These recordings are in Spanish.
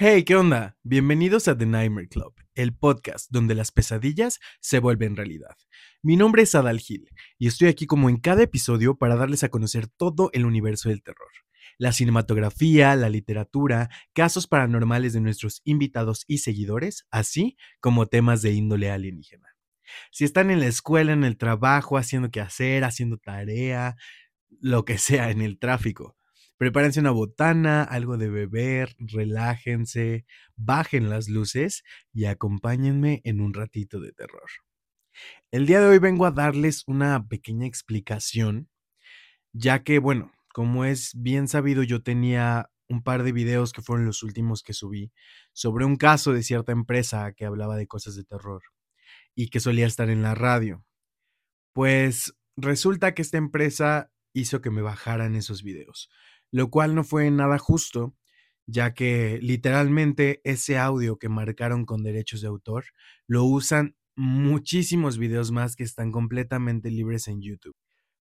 Hey, ¿qué onda? Bienvenidos a The Nightmare Club, el podcast donde las pesadillas se vuelven realidad. Mi nombre es Adal Gil y estoy aquí como en cada episodio para darles a conocer todo el universo del terror. La cinematografía, la literatura, casos paranormales de nuestros invitados y seguidores, así como temas de índole alienígena. Si están en la escuela, en el trabajo, haciendo qué hacer, haciendo tarea, lo que sea, en el tráfico, Prepárense una botana, algo de beber, relájense, bajen las luces y acompáñenme en un ratito de terror. El día de hoy vengo a darles una pequeña explicación, ya que, bueno, como es bien sabido, yo tenía un par de videos que fueron los últimos que subí sobre un caso de cierta empresa que hablaba de cosas de terror y que solía estar en la radio. Pues resulta que esta empresa hizo que me bajaran esos videos lo cual no fue nada justo, ya que literalmente ese audio que marcaron con derechos de autor lo usan muchísimos videos más que están completamente libres en YouTube.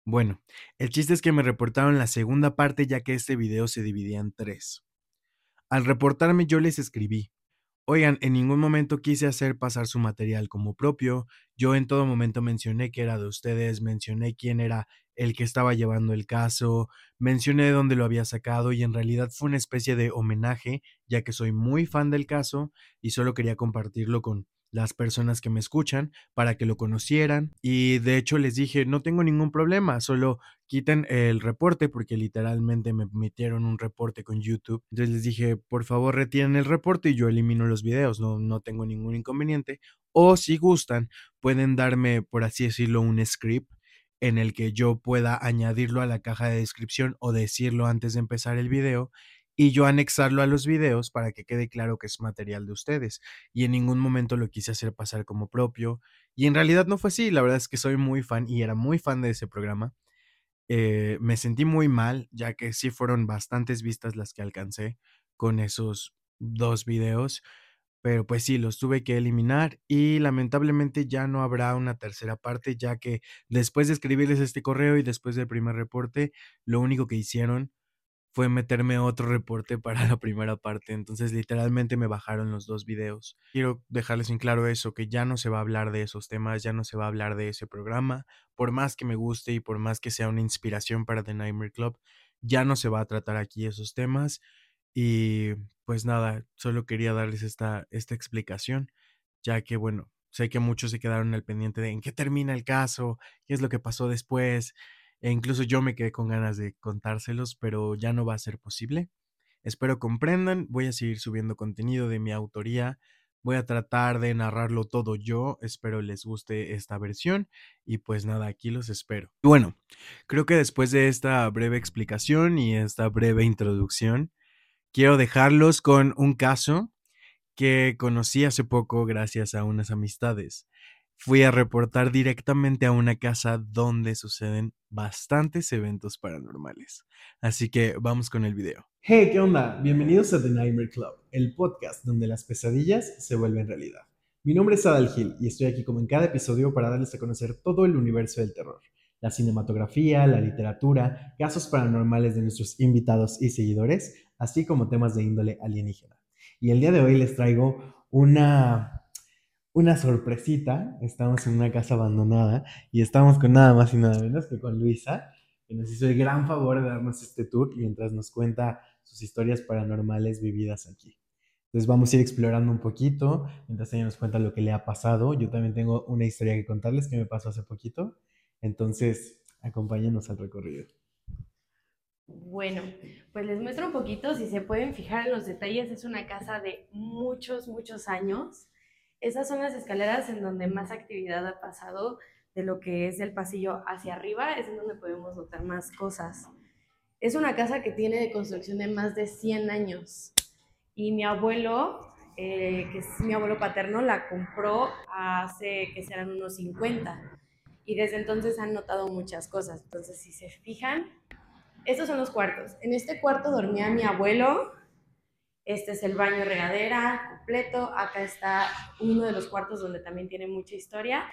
Bueno, el chiste es que me reportaron la segunda parte ya que este video se dividía en tres. Al reportarme yo les escribí, Oigan, en ningún momento quise hacer pasar su material como propio. Yo en todo momento mencioné que era de ustedes, mencioné quién era el que estaba llevando el caso, mencioné de dónde lo había sacado y en realidad fue una especie de homenaje, ya que soy muy fan del caso y solo quería compartirlo con las personas que me escuchan para que lo conocieran y de hecho les dije no tengo ningún problema, solo quiten el reporte porque literalmente me metieron un reporte con YouTube. Entonces les dije, por favor retiren el reporte y yo elimino los videos, no, no tengo ningún inconveniente. O si gustan, pueden darme, por así decirlo, un script en el que yo pueda añadirlo a la caja de descripción o decirlo antes de empezar el video y yo anexarlo a los videos para que quede claro que es material de ustedes. Y en ningún momento lo quise hacer pasar como propio. Y en realidad no fue así. La verdad es que soy muy fan y era muy fan de ese programa. Eh, me sentí muy mal, ya que sí fueron bastantes vistas las que alcancé con esos dos videos. Pero pues sí, los tuve que eliminar y lamentablemente ya no habrá una tercera parte, ya que después de escribirles este correo y después del primer reporte, lo único que hicieron fue meterme otro reporte para la primera parte. Entonces, literalmente me bajaron los dos videos. Quiero dejarles en claro eso, que ya no se va a hablar de esos temas, ya no se va a hablar de ese programa. Por más que me guste y por más que sea una inspiración para The Nightmare Club, ya no se va a tratar aquí esos temas. Y pues nada, solo quería darles esta, esta explicación, ya que bueno, sé que muchos se quedaron al pendiente de en qué termina el caso, qué es lo que pasó después. E incluso yo me quedé con ganas de contárselos, pero ya no va a ser posible. Espero comprendan, voy a seguir subiendo contenido de mi autoría, voy a tratar de narrarlo todo yo, espero les guste esta versión y pues nada, aquí los espero. Bueno, creo que después de esta breve explicación y esta breve introducción, quiero dejarlos con un caso que conocí hace poco gracias a unas amistades fui a reportar directamente a una casa donde suceden bastantes eventos paranormales. Así que vamos con el video. Hey, ¿qué onda? Bienvenidos a The Nightmare Club, el podcast donde las pesadillas se vuelven realidad. Mi nombre es Adal Gil y estoy aquí como en cada episodio para darles a conocer todo el universo del terror, la cinematografía, la literatura, casos paranormales de nuestros invitados y seguidores, así como temas de índole alienígena. Y el día de hoy les traigo una una sorpresita. Estamos en una casa abandonada y estamos con nada más y nada menos que con Luisa, que nos hizo el gran favor de darnos este tour mientras nos cuenta sus historias paranormales vividas aquí. Entonces vamos a ir explorando un poquito mientras ella nos cuenta lo que le ha pasado. Yo también tengo una historia que contarles que me pasó hace poquito. Entonces, acompáñenos al recorrido. Bueno, pues les muestro un poquito, si se pueden fijar en los detalles, es una casa de muchos, muchos años esas son las escaleras en donde más actividad ha pasado de lo que es el pasillo hacia arriba, es en donde podemos notar más cosas. Es una casa que tiene de construcción de más de 100 años y mi abuelo, eh, que es mi abuelo paterno, la compró hace que serán unos 50 y desde entonces han notado muchas cosas. Entonces, si se fijan, estos son los cuartos. En este cuarto dormía mi abuelo, este es el baño regadera completo. Acá está uno de los cuartos donde también tiene mucha historia.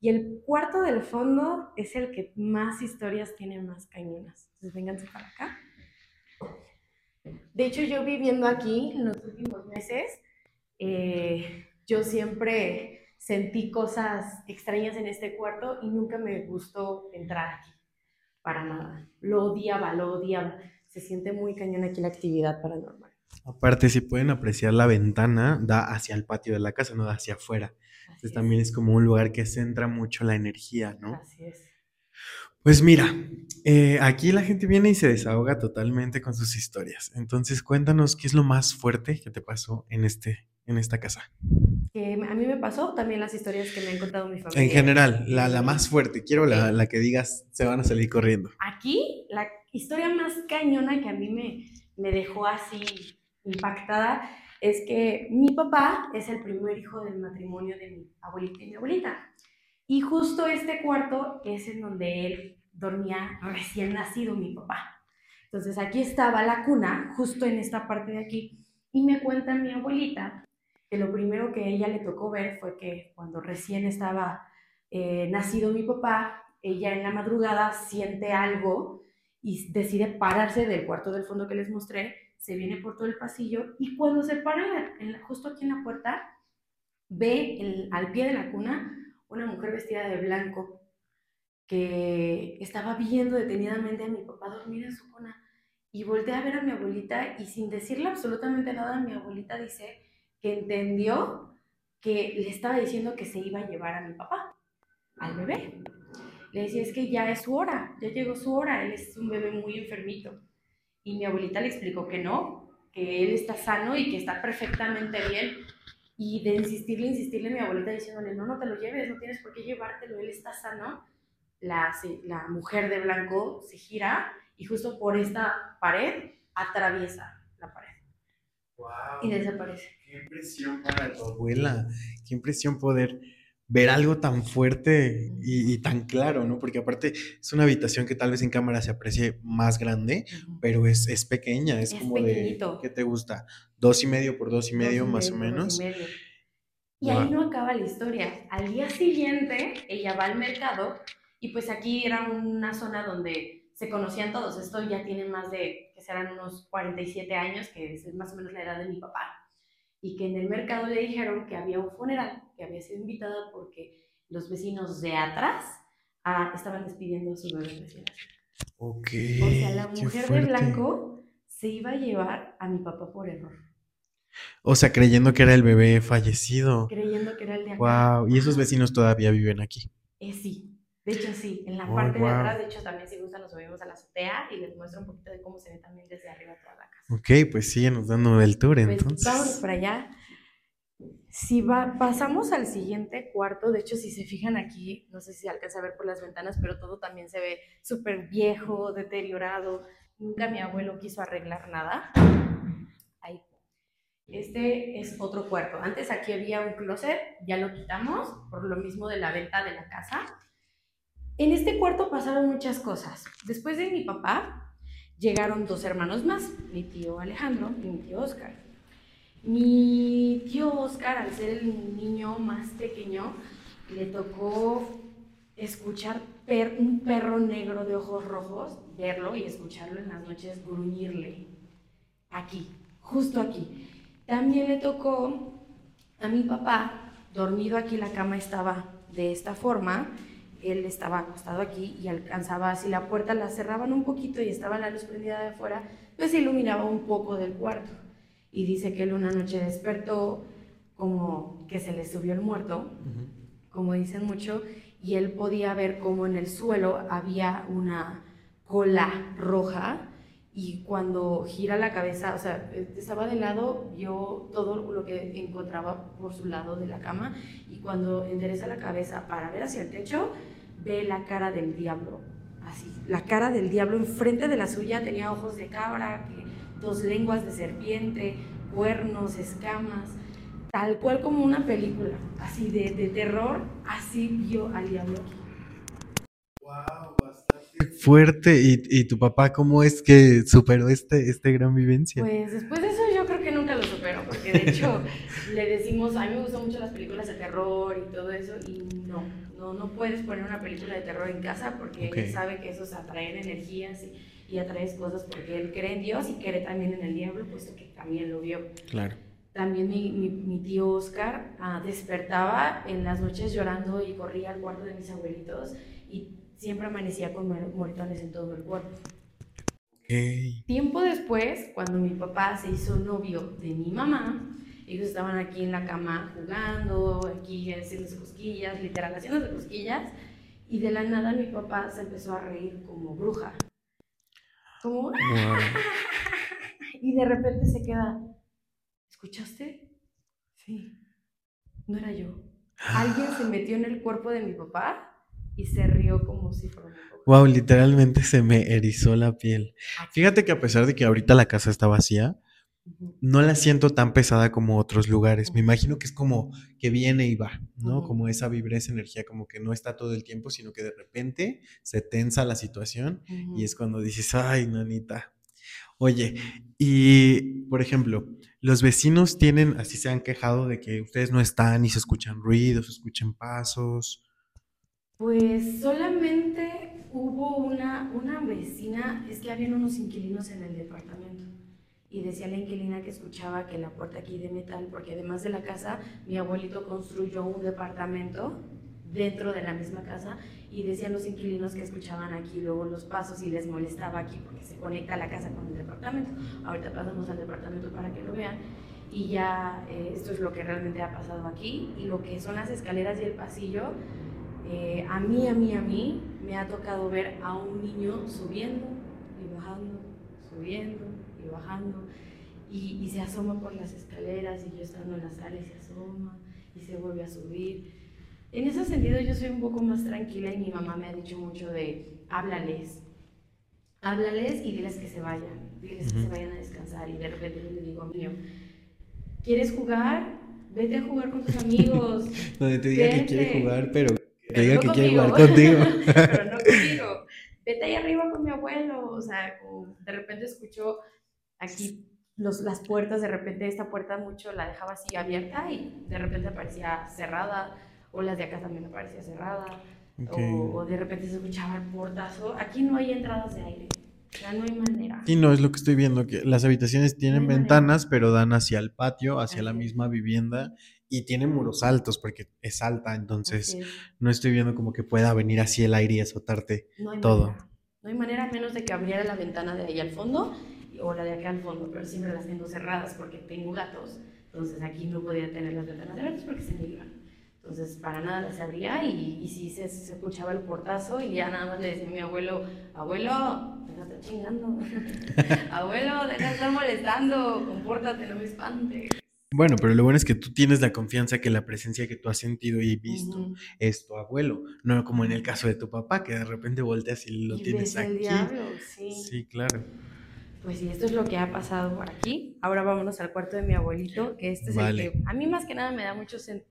Y el cuarto del fondo es el que más historias tiene, más cañonas. Entonces, vénganse para acá. De hecho, yo viviendo aquí en los últimos meses, eh, yo siempre sentí cosas extrañas en este cuarto y nunca me gustó entrar aquí, para nada. Lo odiaba, lo odiaba. Se siente muy cañón aquí la actividad paranormal. Aparte, si pueden apreciar la ventana, da hacia el patio de la casa, no da hacia afuera. Entonces también es como un lugar que centra mucho la energía, ¿no? Así es. Pues mira, eh, aquí la gente viene y se desahoga totalmente con sus historias. Entonces cuéntanos qué es lo más fuerte que te pasó en, este, en esta casa. Que a mí me pasó también las historias que me han contado mi familia. En general, la, la más fuerte, quiero la, la, que digas, se van a salir corriendo. Aquí, la historia más cañona que a mí me, me dejó así impactada es que mi papá es el primer hijo del matrimonio de mi abuelita y mi abuelita. Y justo este cuarto es en donde él dormía recién nacido mi papá. Entonces aquí estaba la cuna, justo en esta parte de aquí, y me cuenta mi abuelita que lo primero que ella le tocó ver fue que cuando recién estaba eh, nacido mi papá, ella en la madrugada siente algo y decide pararse del cuarto del fondo que les mostré, se viene por todo el pasillo y cuando se para justo aquí en la puerta, ve al pie de la cuna una mujer vestida de blanco que estaba viendo detenidamente a mi papá dormir en su cuna y voltea a ver a mi abuelita y sin decirle absolutamente nada, mi abuelita dice que entendió que le estaba diciendo que se iba a llevar a mi papá, al bebé. Le decía, es que ya es su hora, ya llegó su hora, él es un bebé muy enfermito. Y mi abuelita le explicó que no, que él está sano y que está perfectamente bien. Y de insistirle, insistirle, mi abuelita diciéndole, no, no te lo lleves, no tienes por qué llevártelo, él está sano la, la mujer de blanco se gira y justo por esta pared atraviesa la pared. y desaparece. Qué impresión para tu abuela, qué impresión poder ver algo tan fuerte y, tan claro, ¿no? Porque aparte es una habitación que tal vez en cámara se aprecie más grande, pero es, es, pequeña, es, como de, ¿qué te gusta? Dos y medio por dos y medio, más o menos. Y, y ahí no acaba la historia. Al día siguiente, ella va al mercado y pues aquí era una zona donde se conocían todos. Esto ya tiene más de, que serán unos 47 años, que es más o menos la edad de mi papá. Y que en el mercado le dijeron que había un funeral, que había sido invitada porque los vecinos de atrás ah, estaban despidiendo a su bebé recién Ok. O sea, la mujer de blanco se iba a llevar a mi papá por error. O sea, creyendo que era el bebé fallecido. Creyendo que era el de acá. Wow. ¿Y esos vecinos todavía viven aquí? Eh, sí. De hecho, sí, en la parte de atrás, de hecho, también si gustan nos subimos a la azotea y les muestro un poquito de cómo se ve también desde arriba toda la casa. Ok, pues síguenos dando el tour pues entonces. Vamos para allá. Si va, pasamos al siguiente cuarto, de hecho, si se fijan aquí, no sé si alcanza a ver por las ventanas, pero todo también se ve súper viejo, deteriorado. Nunca mi abuelo quiso arreglar nada. Ahí. Este es otro cuarto. Antes aquí había un closet, ya lo quitamos por lo mismo de la venta de la casa en este cuarto pasaron muchas cosas. Después de mi papá, llegaron dos hermanos más, mi tío Alejandro y mi tío Oscar. Mi tío Oscar, al ser el niño más pequeño, le tocó escuchar un perro negro de ojos rojos, verlo y escucharlo en las noches gruñirle. Aquí, justo aquí. También le tocó a mi papá, dormido aquí, la cama estaba de esta forma, él estaba acostado aquí y alcanzaba, si la puerta la cerraban un poquito y estaba la luz prendida de afuera, pues iluminaba un poco del cuarto. Y dice que él una noche despertó como que se le subió el muerto, como dicen mucho, y él podía ver como en el suelo había una cola roja y cuando gira la cabeza, o sea, estaba de lado, vio todo lo que encontraba por su lado de la cama y cuando endereza la cabeza para ver hacia el techo, ve la cara del diablo, así, la cara del diablo enfrente de la suya tenía ojos de cabra, dos lenguas de serpiente, cuernos, escamas, tal cual como una película, así de, de terror, así vio al diablo Wow, fuerte. ¿Y, ¿Y, tu papá cómo es que superó este, este gran vivencia? Pues después de eso yo creo que nunca lo superó, porque de hecho le decimos, a mí me gustan mucho las películas de terror y todo eso, y no, no, no puedes poner una película de terror en casa porque él sabe que eso es atraer energías y, y atraes cosas porque él cree en Dios y cree también en el diablo, puesto que también lo vio. Claro. también mi, mi, tío Oscar ah, despertaba en las noches llorando y corría al cuarto de mis abuelitos y siempre amanecía con moretones en todo el cuerpo. Tiempo después, cuando mi papá se hizo novio de mi mamá, ellos estaban aquí en la cama jugando, aquí haciendo cosquillas, literal haciendo cosquillas, y de la nada mi papá se empezó a reír como bruja. Como... y de repente se queda, ¿escuchaste? Sí, no era yo. Alguien se metió en el cuerpo de mi papá y se rió como si fuera Wow, literalmente se me erizó la piel. Fíjate que a pesar de que ahorita la casa está vacía, no la siento tan pesada como otros lugares. Me imagino que es como que viene y va, ¿no? Como esa vibra, esa energía, como que no está todo el tiempo, sino que de repente se tensa la situación y es cuando dices, ay, nanita, Oye, y por ejemplo, los vecinos tienen, así se han quejado de que ustedes no están y se escuchan ruidos, se escuchan pasos. Pues solamente hubo una, una vecina, es que habían unos inquilinos en el departamento y decía la inquilina que escuchaba que la puerta aquí de metal, porque además de la casa, mi abuelito construyó un departamento dentro de la misma casa y decían los inquilinos que escuchaban aquí luego los pasos y les molestaba aquí porque se conecta la casa con el departamento. Ahorita pasamos al departamento para que lo vean y ya eh, esto es lo que realmente ha pasado aquí y lo que son las escaleras y el pasillo. Eh, a mí, a mí, a mí me ha tocado ver a un niño subiendo y bajando, subiendo y bajando. Y, y se asoma por las escaleras y yo estando en la sala y se asoma y se vuelve a subir. En ese sentido yo soy un poco más tranquila y mi mamá me ha dicho mucho de háblales, háblales y diles que se vayan, diles que se vayan a descansar. Y de repente le digo a mí, ¿quieres jugar? Vete a jugar con tus amigos. Donde te diga que quiere jugar, pero te diga que quiere jugar contigo. pero no contigo. Vete ahí arriba con mi abuelo. O sea, de repente escucho aquí los, las puertas, de repente esta puerta mucho la dejaba así abierta y de repente aparecía cerrada o las de acá también me parecía cerrada, o, de repente se escuchaba el portazo. Aquí no hay entradas de aire. Ya no hay manera. Sí, no, es lo que estoy viendo, que las habitaciones tienen ventanas, pero dan hacia el patio, hacia la misma vivienda, y tienen muros altos, porque es alta, entonces no estoy viendo como que pueda venir así el aire y azotarte todo. No hay manera, menos de que abriera la ventana de ahí al fondo, o la de acá al fondo, pero siempre las tengo cerradas porque tengo gatos, entonces aquí no podía tener las ventanas abiertas porque se me iban. Entonces, para nada las abría y, y sí se, se, escuchaba el portazo y ya nada más le decía a mi abuelo, abuelo, de estar chingando, abuelo, deja de estar molestando, compórtate, no me espantes. Bueno, pero lo bueno es que tú tienes la confianza que la presencia que tú has sentido y visto es tu abuelo, no como en el caso de tu papá, que de repente volteas y lo tienes aquí. El diablo, sí. Sí, claro. Pues sí, esto es lo que ha pasado por aquí. Ahora vámonos al cuarto de mi abuelito, que este es el que a mí más que nada me da mucho sentido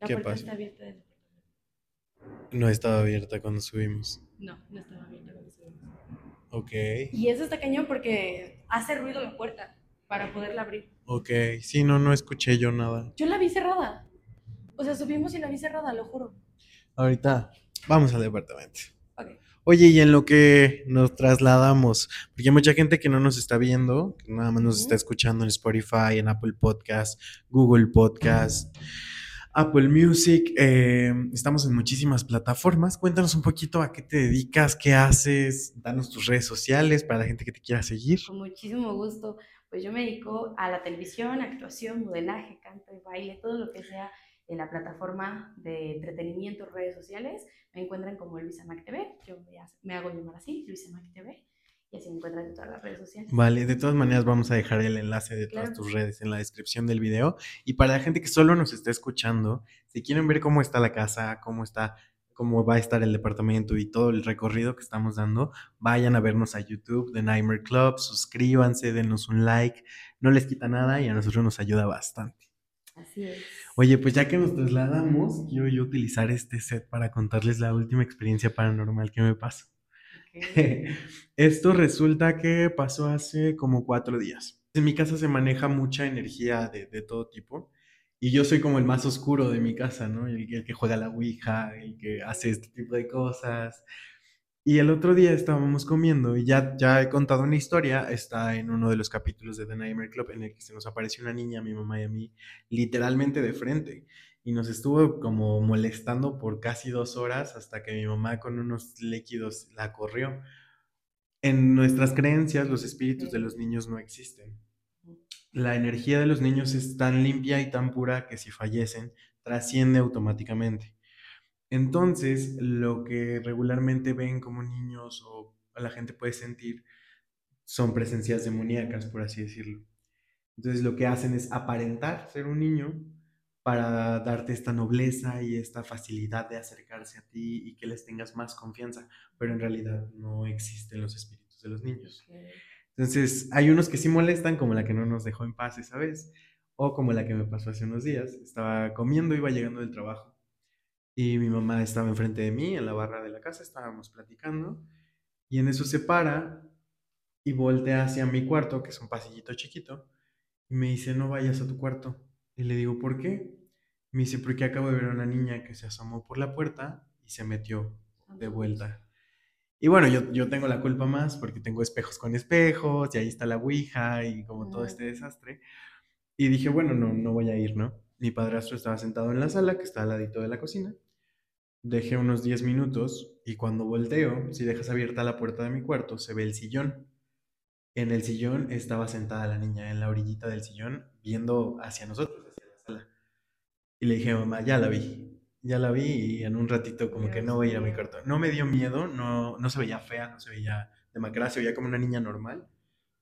la ¿Qué puerta está abierta del No estaba abierta cuando subimos. No, no estaba abierta cuando subimos. Ok. Y eso está cañón porque hace ruido la puerta para poderla abrir. Ok, sí, no, no escuché yo nada. Yo la vi cerrada. O sea, subimos y la vi cerrada, lo juro. Ahorita vamos al departamento. Okay. Oye, y en lo que nos trasladamos, porque hay mucha gente que no nos está viendo, que nada más nos está escuchando en Spotify, en Apple Podcast, Google Podcast. Apple Music, eh, estamos en muchísimas plataformas. Cuéntanos un poquito a qué te dedicas, qué haces, danos tus redes sociales para la gente que te quiera seguir. Con muchísimo gusto. Pues yo me dedico a la televisión, actuación, modelaje, canto y baile, todo lo que sea en la plataforma de entretenimiento, redes sociales. Me encuentran como Luisa Mac TV. Yo me hago llamar así, Luisa Mac TV y así me encuentras en todas las redes sociales. Vale, de todas maneras vamos a dejar el enlace de todas tus redes en la descripción del video. Y para la gente que solo nos está escuchando, si quieren ver cómo está la casa, cómo está, cómo va a estar el departamento y todo el recorrido que estamos dando, vayan a vernos a YouTube de Nightmare Club, suscríbanse, denos un like, no les quita nada y a nosotros nos ayuda bastante. Así es. Oye, pues ya que nos trasladamos, quiero yo utilizar este set para contarles la última experiencia paranormal que me pasó. Esto resulta que pasó hace como cuatro días. En mi casa se maneja mucha energía de, todo tipo y yo soy como el más oscuro de mi casa, ¿no? El, que juega la Ouija, el que hace este tipo de cosas. Y el otro día estábamos comiendo y ya, ya he contado una historia, está en uno de los capítulos de The Nightmare Club en el que se nos apareció una niña, mi mamá y a mí, literalmente de frente. Y nos estuvo como molestando por casi dos horas hasta que mi mamá con unos líquidos la corrió. En nuestras creencias, los espíritus de los niños no existen. La energía de los niños es tan limpia y tan pura que si fallecen, trasciende automáticamente. Entonces, lo que regularmente ven como niños o la gente puede sentir son presencias demoníacas, por así decirlo. Entonces, lo que hacen es aparentar ser un niño para darte esta nobleza y esta facilidad de acercarse a ti y que les tengas más confianza, pero en realidad no existen los espíritus de los niños. Entonces, hay unos que sí molestan, como la que no nos dejó en paz esa vez, o como la que me pasó hace unos días. Estaba comiendo, iba llegando del trabajo y mi mamá estaba enfrente de mí en la barra de la casa, estábamos platicando y en eso se para y voltea hacia mi cuarto, que es un pasillito chiquito, y me dice, no vayas a tu cuarto. Y le digo, ¿por qué? Me dice, porque acabo de ver a una niña que se asomó por la puerta y se metió de vuelta. Y bueno, yo, yo tengo la culpa más porque tengo espejos con espejos y ahí está la Ouija y como todo este desastre. Y dije, bueno, no, no voy a ir, ¿no? Mi padrastro estaba sentado en la sala, que está al ladito de la cocina. Dejé unos 10 minutos y cuando volteo, si dejas abierta la puerta de mi cuarto, se ve el sillón. En el sillón estaba sentada la niña en la orillita del sillón, viendo hacia nosotros, hacia la sala. Y le dije, mamá, ya la vi, ya la vi y en un ratito como que no voy a ir a mi cuarto. No me dio miedo, no, no se veía fea, no se veía demacrada, se veía como una niña normal,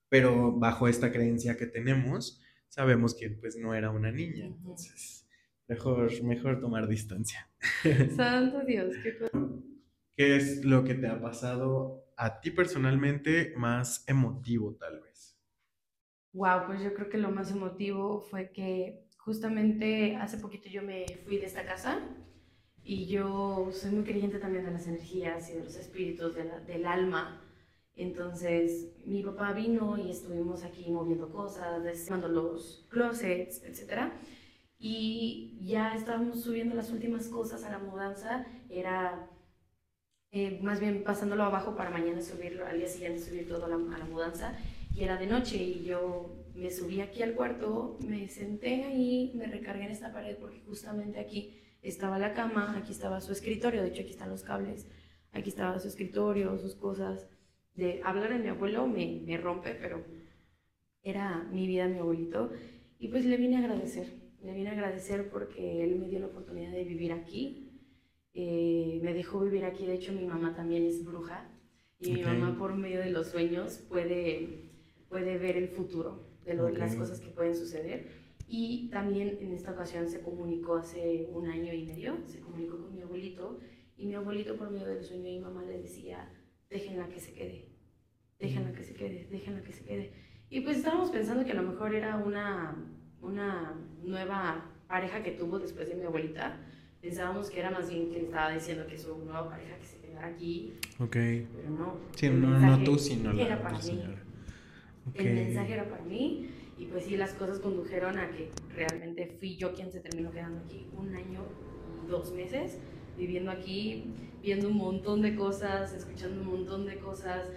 pero bajo esta creencia que tenemos, sabemos que pues no era una niña, entonces mejor, mejor tomar distancia. Santo Dios, qué ¿Qué es lo que te ha pasado a ti personalmente más emotivo tal vez? Wow, pues yo creo que lo más emotivo fue que justamente hace poquito yo me fui de esta casa y yo soy muy creyente también de las energías y de los espíritus del alma. Entonces mi papá vino y estuvimos aquí moviendo cosas, desarmando los closets, etc. Y ya estábamos subiendo las últimas cosas a la mudanza. Era eh, más bien pasándolo abajo para mañana subirlo, al día siguiente subir todo a la, a la mudanza. Y era de noche y yo me subí aquí al cuarto, me senté ahí, me recargué en esta pared porque justamente aquí estaba la cama, aquí estaba su escritorio, de hecho aquí están los cables, aquí estaba su escritorio, sus cosas de hablar de mi abuelo me, me rompe, pero era mi vida, mi abuelito. Y pues le vine a agradecer, le vine a agradecer porque él me dio la oportunidad de vivir aquí. Eh, me dejó vivir aquí, de hecho mi mamá también es bruja y mi mamá por medio de los sueños puede, puede ver el futuro de las cosas que pueden suceder. Y también en esta ocasión se comunicó hace un año y medio, se comunicó con mi abuelito y mi abuelito por medio del sueño de mi mamá le decía, déjenla que se quede, déjenla que se quede, déjenla que se quede. Y pues estábamos pensando que a lo mejor era una, una nueva pareja que tuvo después de mi abuelita. Pensábamos que era más bien que estaba diciendo que su nueva pareja que se quedara aquí. Ok. Pero no. Sí, no, no tú, sino la era para mí. El mensaje era para mí. Y pues sí, las cosas condujeron a que realmente fui yo quien se terminó quedando aquí un año y dos meses viviendo aquí, viendo un montón de cosas, escuchando un montón de cosas.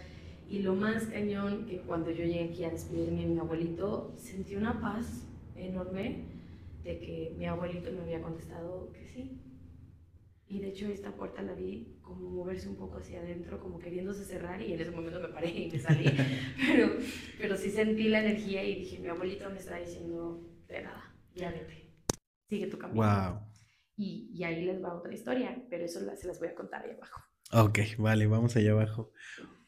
Y lo más cañón, que cuando yo llegué aquí a despedirme de mi abuelito, sentí una paz enorme de que mi abuelito me había contestado que sí. Y de hecho esta puerta la vi como moverse un poco hacia adentro, como queriéndose cerrar y en ese momento me paré y me salí. pero, pero sí sentí la energía y dije, mi abuelito me está diciendo, de nada, ya vete, sigue tu camino. Wow. Y, ahí les va otra historia, pero eso se las voy a contar ahí abajo. Ok, vale, vamos allá abajo.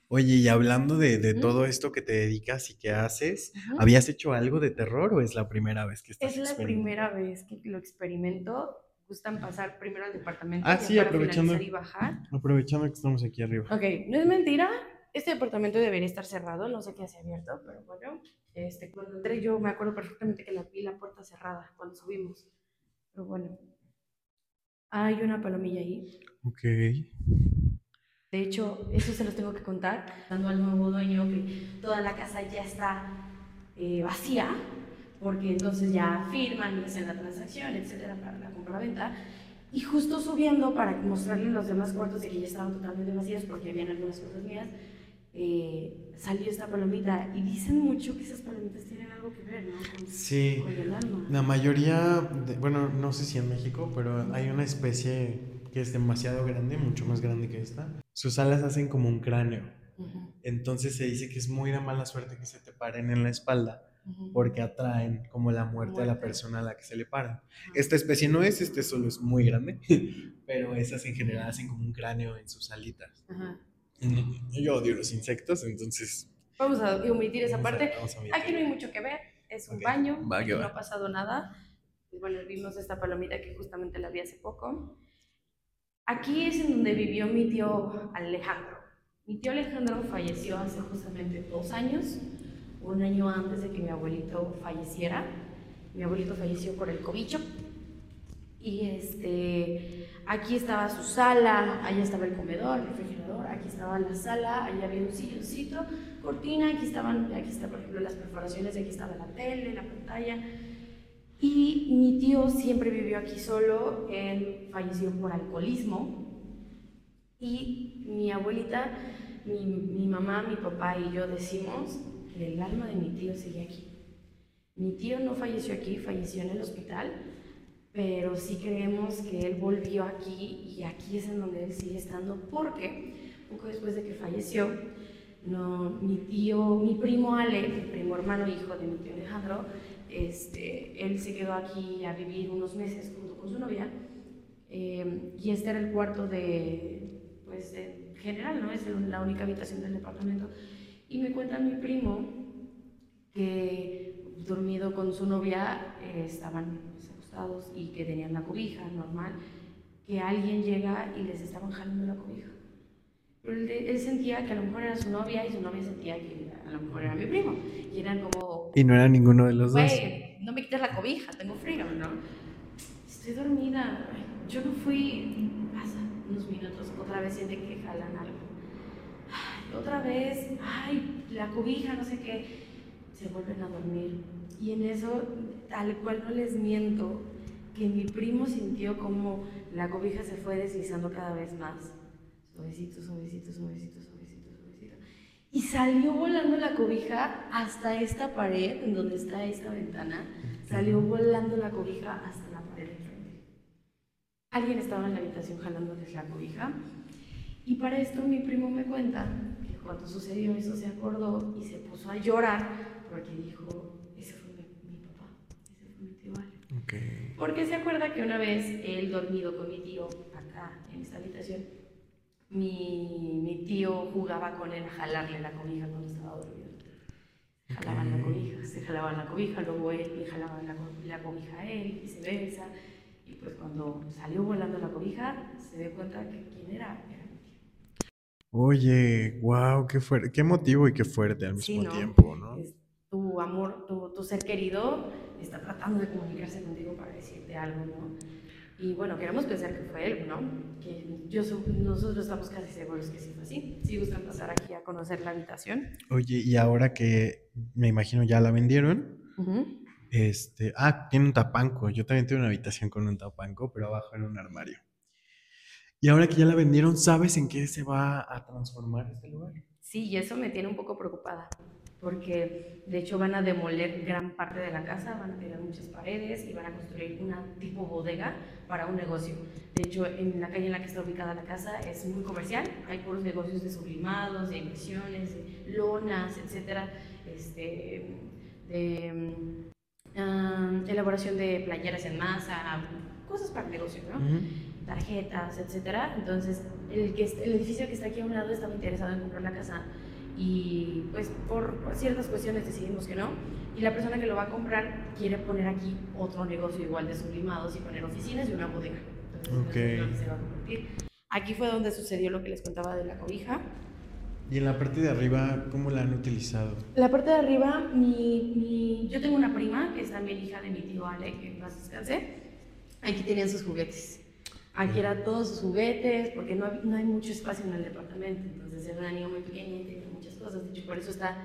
Oye, y hablando de, todo esto que te dedicas y que haces, ¿habías hecho algo de terror o es la primera vez que estás Es la primera vez que lo experimento. Gustan pasar primero al departamento ah, sí, aprovechando, y bajar. Aprovechando que estamos aquí arriba. Ok, no es mentira. Este departamento debería estar cerrado, no sé qué hace abierto, pero bueno, este, cuando entré yo me acuerdo perfectamente que la vi la puerta cerrada cuando subimos. Pero bueno, hay una palomilla ahí. Ok. De hecho, eso se los tengo que contar, dando al nuevo dueño que toda la casa ya está eh, vacía, porque entonces ya firman y hacen la transacción, etcétera, para la compra-venta. Y justo subiendo para mostrarle los demás cuartos de que ya estaban totalmente vacíos porque habían algunas cosas mías, eh, salió esta palomita. Y dicen mucho que esas palomitas tienen algo que ver, ¿no? sí. Con el alma. La mayoría, bueno, no sé si en México, pero hay una especie que es demasiado grande, mucho más grande que esta. Sus alas hacen como un cráneo. Entonces se dice que es muy de mala suerte que se te paren en la espalda porque atraen como la muerte, a la persona a la que se le paran. Esta especie no es, este solo es muy grande, pero esas en general hacen como un cráneo en sus alitas. Yo odio los insectos, entonces... Vamos a omitir esa parte. Aquí no hay mucho que ver, es un baño, no ha pasado nada. Y bueno, vimos esta palomita que justamente la vi hace poco. Aquí es en donde vivió mi tío Alejandro. Mi tío Alejandro falleció hace justamente dos años un año antes de que mi abuelito falleciera. Mi abuelito falleció por el cobicho. Y este, aquí estaba su sala, allá estaba el comedor, el refrigerador, aquí estaba la sala, allá había un silloncito, cortina, aquí estaban, aquí está por ejemplo las perforaciones, aquí estaba la tele, la pantalla. Y mi tío siempre vivió aquí solo, él falleció por alcoholismo. Y mi abuelita, mi, mi mamá, mi papá y yo decimos el alma de mi tío sigue aquí. Mi tío no falleció aquí, falleció en el hospital, pero sí creemos que él volvió aquí y aquí es en donde él sigue estando porque poco después de que falleció, no, mi tío, mi primo Ale, mi primo hermano hijo de mi tío Alejandro, este, él se quedó aquí a vivir unos meses junto con su novia eh, y este era el cuarto de, pues, de general, ¿no? Es la única habitación del departamento. Y me cuenta mi primo que dormido con su novia eh, estaban pues, acostados y que tenían la cobija normal, que alguien llega y les estaban jalando la cobija. Pero él, sentía que a lo mejor era su novia y su novia sentía que a lo mejor era mi primo. Y eran como... Y no era ninguno de los dos. No me quites la cobija, tengo frío, ¿no? Estoy dormida. Yo no fui... Pasa unos minutos, otra vez siente que jalan algo otra vez, ay, la cobija, no sé qué, se vuelven a dormir. Y en eso, tal cual no les miento, que mi primo sintió como la cobija se fue deslizando cada vez más. Suavecito, suavecito, suavecito, suavecito, suavecito. Y salió volando la cobija hasta esta pared, en donde está esta ventana. Salió volando la cobija hasta la pared de frente. Alguien estaba en la habitación jalándoles la cobija. Y para esto mi primo me cuenta cuando sucedió eso se acordó y se puso a llorar porque dijo, ese fue mi, papá, ese fue mi tío Ale. Porque se acuerda que una vez él dormido con mi tío acá en esta habitación, mi, mi tío jugaba con él a jalarle la cobija cuando estaba dormido. Jalaban la cobija, se jalaban la cobija, luego él le jalaba la, la cobija a él, y se besa Y pues cuando salió volando la cobija, se dio cuenta que quién era, Oye, wow, qué fuerte, qué motivo y qué fuerte al mismo tiempo, ¿no? tu amor, tu, tu, ser querido está tratando de comunicarse contigo para decirte algo, ¿no? Y bueno, queremos pensar que fue él, ¿no? Que yo, nosotros estamos casi seguros que sí fue así. Si gustan pasar aquí a conocer la habitación. Oye, y ahora que me imagino ya la vendieron, este, ah, tiene un tapanco. Yo también tengo una habitación con un tapanco, pero abajo en un armario. Y ahora que ya la vendieron, ¿sabes en qué se va a transformar este lugar? Sí, y eso me tiene un poco preocupada, porque de hecho van a demoler gran parte de la casa, van a tirar muchas paredes y van a construir una tipo bodega para un negocio. De hecho, en la calle en la que está ubicada la casa es muy comercial, hay puros negocios de sublimados, de impresiones, de lonas, etcétera, este, de ah, elaboración de playeras en masa, cosas para el negocio, ¿no? Tarjetas, etcétera. Entonces, el, que, el edificio que está aquí a un lado estaba interesado en comprar la casa y pues por, ciertas cuestiones decidimos que no. Y la persona que lo va a comprar quiere poner aquí otro negocio igual de sublimados y poner oficinas y una bodega. Entonces, se va a convertir. Aquí fue donde sucedió lo que les contaba de la cobija. ¿Y en la parte de arriba cómo la han utilizado? La parte de arriba, mi, mi, yo tengo una prima que es también hija de mi tío Ale, que más descansé. Aquí tenían sus juguetes. Aquí era todos sus juguetes, porque no, no hay mucho espacio en el departamento, entonces era una niña muy pequeña y tenía muchas cosas, de hecho por eso está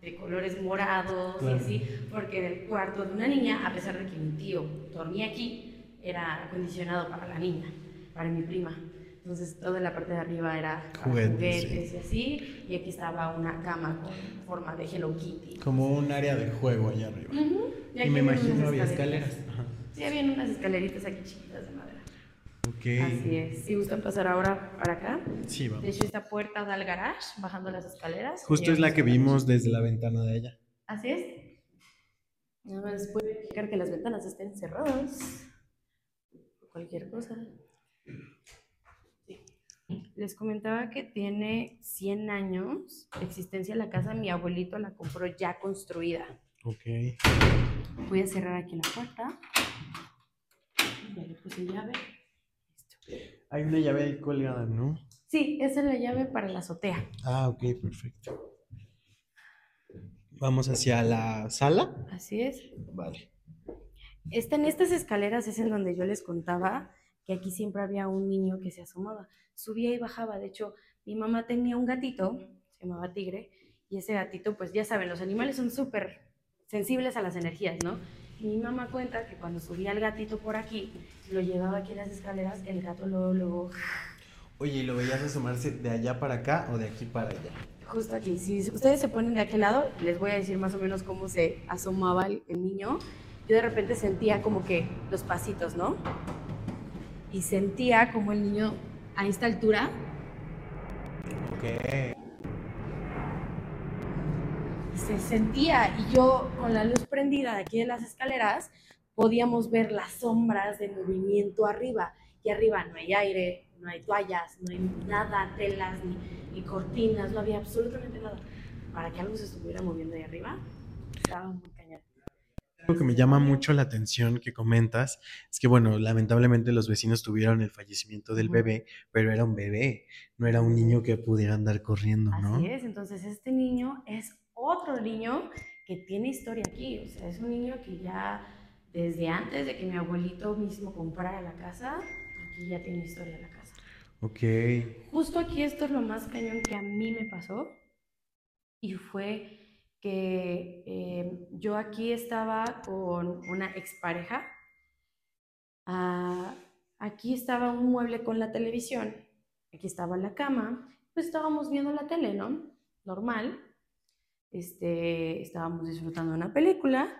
de colores morados y así, porque era el cuarto de una niña, a pesar de que mi tío dormía aquí, era acondicionado para la niña, para mi prima. Entonces, toda la parte de arriba era Juguetes, juguetes y así, y aquí estaba una cama con forma de Hello Kitty. Como un área de juego allá arriba. Ujú, Y aquí me imagino había escaleras. Ajá. Sí, habían unas escaleritas aquí chiquitas de madera. Ok. Así es. Si gustan pasar ahora para acá. Sí, De vamos. hecho, esta puerta da al garage, bajando las escaleras. Justo es la que vimos desde la ventana de allá. Así es. Nada más puede verificar que las ventanas estén cerradas. Cualquier cosa. Sí. Les comentaba que tiene 100 años de existencia la casa. Mi abuelito la compró ya construida. Ok. Voy a cerrar aquí la puerta. Ya le puse llave. Hay una llave ahí colgada, ¿no? Sí, esa es la llave para la azotea. Ah, ok, perfecto. Vamos hacia la sala. Así es. Vale. Está en estas escaleras es en donde yo les contaba que aquí siempre había un niño que se asomaba. Subía y bajaba. De hecho, mi mamá tenía un gatito, se llamaba Tigre, y ese gatito, pues ya saben, los animales son súper sensibles a las energías, ¿no? Mi mamá cuenta que cuando subía el gatito por aquí, lo llevaba aquí en las escaleras, el gato luego, luego, Oye, ¿y lo veías asomarse de allá para acá o de aquí para allá? justo aquí. Si ustedes se ponen de aquel lado, les voy a decir más o menos cómo se asomaba el, el niño. Yo de repente sentía como que los pasitos, ¿no? Y sentía como el niño a esta altura Ok. Se sentía y yo con la luz prendida de aquí de las escaleras podíamos ver las sombras de movimiento arriba y arriba no hay aire, no hay toallas, no hay nada, telas ni, ni cortinas, no había absolutamente nada. Para que algo se estuviera moviendo ahí arriba, estaba muy cañón. Algo que me llama mucho la atención que comentas es que, bueno, lamentablemente los vecinos tuvieron el fallecimiento del bebé, pero era un bebé, no era un niño que pudiera andar corriendo, ¿no? Así es, entonces este niño es otro niño que tiene historia aquí, o sea, es un niño que ya desde antes de que mi abuelito mismo comprara la casa, aquí ya tiene historia la casa. Ok. Justo aquí esto es lo más cañón que a mí me pasó y fue que eh, yo aquí estaba con una expareja. Ah, aquí estaba un mueble con la televisión, aquí estaba la cama, pues estábamos viendo la tele, ¿no? Normal. Este, estábamos disfrutando una película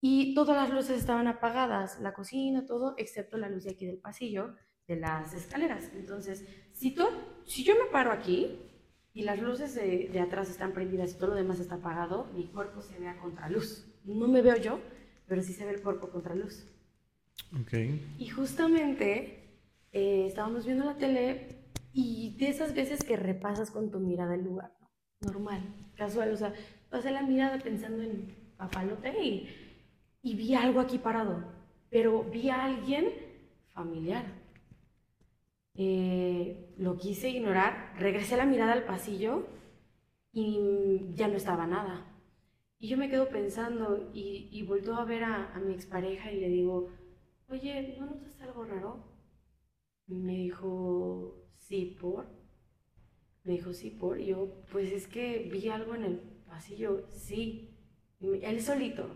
y todas las luces estaban apagadas, la cocina, todo, excepto la luz de aquí del pasillo, de las escaleras. Entonces, si, tú, si yo me paro aquí y las luces de, de atrás están prendidas y todo lo demás está apagado, mi cuerpo se ve a contraluz. No me veo yo, pero sí se ve el cuerpo a contraluz. Ok. Y justamente eh, estábamos viendo la tele y de esas veces que repasas con tu mirada el lugar. Normal, casual, o sea, pasé la mirada pensando en papalote y, y vi algo aquí parado, pero vi a alguien familiar. Eh, lo quise ignorar, regresé la mirada al pasillo y ya no estaba nada. Y yo me quedo pensando y, y a ver a, a mi expareja y le digo, oye, ¿no notas algo raro? Me dijo, sí, por. Me dijo, sí, por. Yo, pues es que vi algo en el pasillo, sí. Él solito,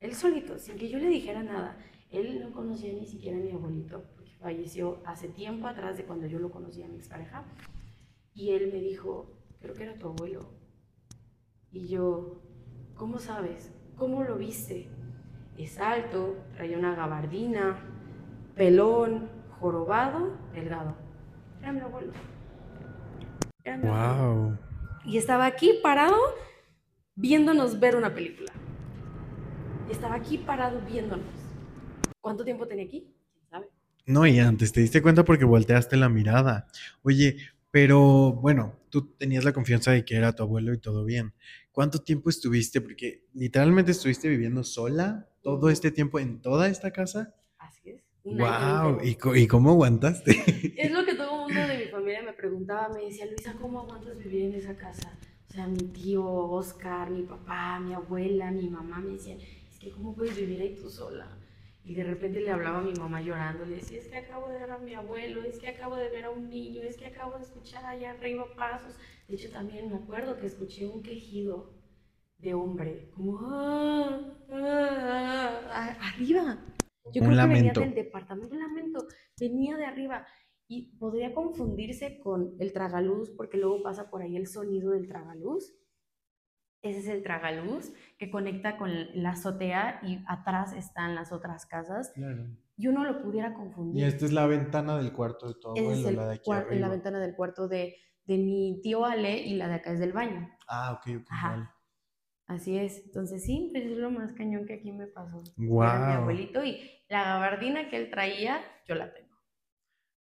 él solito, sin que yo le dijera nada. Él no conocía ni siquiera a mi abuelito, falleció hace tiempo atrás de cuando yo lo conocí a mi expareja. Y él me dijo, creo que era tu abuelo. Y yo, ¿cómo sabes? ¿Cómo lo viste? Es alto, traía una gabardina, pelón, jorobado, delgado. Era mi abuelo. Era mi abuelo. Wow. Y estaba aquí parado viéndonos ver una película. Y estaba aquí parado viéndonos. ¿Cuánto tiempo tenía aquí? ¿Quién sabe? No, y antes te diste cuenta porque volteaste la mirada. Oye, pero bueno, tú tenías la confianza de que era tu abuelo y todo bien. ¿Cuánto tiempo estuviste? Porque literalmente estuviste viviendo sola todo este tiempo en toda esta casa. Así es. Un Wow. ¿y, y cómo aguantaste? Es lo que todo el mundo de mi familia me preguntaba, me decía, Luisa, ¿cómo aguantas vivir en esa casa? O sea, mi tío, Oscar, mi papá, mi abuela, mi mamá me decían, es que ¿cómo puedes vivir ahí tú sola? Y de repente le hablaba a mi mamá llorando, le decía, es que acabo de ver a mi abuelo, es que acabo de ver a un niño, es que acabo de escuchar allá arriba pasos. De hecho, también me acuerdo que escuché un quejido de hombre, como, "Ah, ah, ah", arriba. Yo Un creo lamento. que venía del departamento, lamento, venía de arriba y podría confundirse con el tragaluz porque luego pasa por ahí el sonido del tragaluz. Ese es el tragaluz que conecta con la azotea y atrás están las otras casas Claro. y uno lo pudiera Y confundir. esta es la ventana del cuarto de tu abuelo, es el la de aquí cuar- la arriba. ventana del cuarto de, de mi tío Ale y la de acá es del baño. Ah, ok, ok, Ajá. vale. Así es. Entonces sí, pues es lo más cañón que aquí me pasó. Era mi abuelito y la gabardina que él traía, yo la tengo.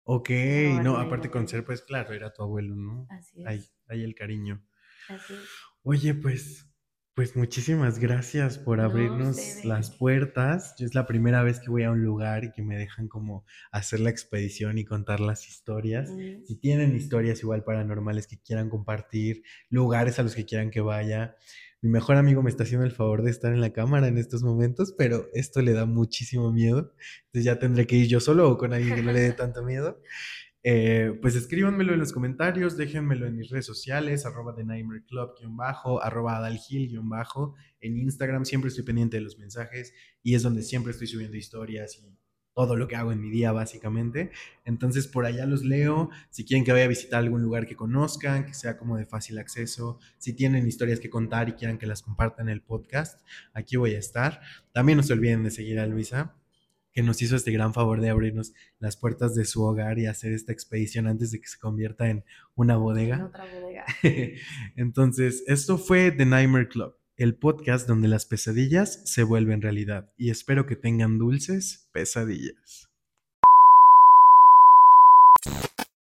Ok, No, no, no, aparte no, con no. ser, pues claro, era tu abuelo, ¿no? Así es. Ahí, ahí el cariño. Así es. Oye, pues, pues muchísimas gracias por No, abrirnos ustedes. las puertas. Yo es la primera vez que voy a un lugar y que me dejan como hacer la expedición y contar las historias. Mm. Si tienen historias igual paranormales que quieran compartir, lugares a los que quieran que vaya. Mi mejor amigo me está haciendo el favor de estar en la cámara en estos momentos, pero esto le da muchísimo miedo. Entonces ya tendré que ir yo solo o con alguien que no le dé tanto miedo. Eh, pues escríbanmelo en los comentarios, déjenmelo en mis redes sociales, arroba The Nightmare Club, guion bajo, arroba adalgil, guion bajo. En Instagram siempre estoy pendiente de los mensajes y es donde siempre estoy subiendo historias y todo lo que hago en mi día, básicamente. Entonces, por allá los leo. Si quieren que vaya a visitar algún lugar que conozcan, que sea como de fácil acceso, si tienen historias que contar y quieran que las compartan en el podcast, aquí voy a estar. También no se olviden de seguir a Luisa, que nos hizo este gran favor de abrirnos las puertas de su hogar y hacer esta expedición antes de que se convierta en una En bodega. otra bodega. Entonces, esto fue The Nightmare Club, el podcast donde las pesadillas se vuelven realidad y espero que tengan dulces pesadillas.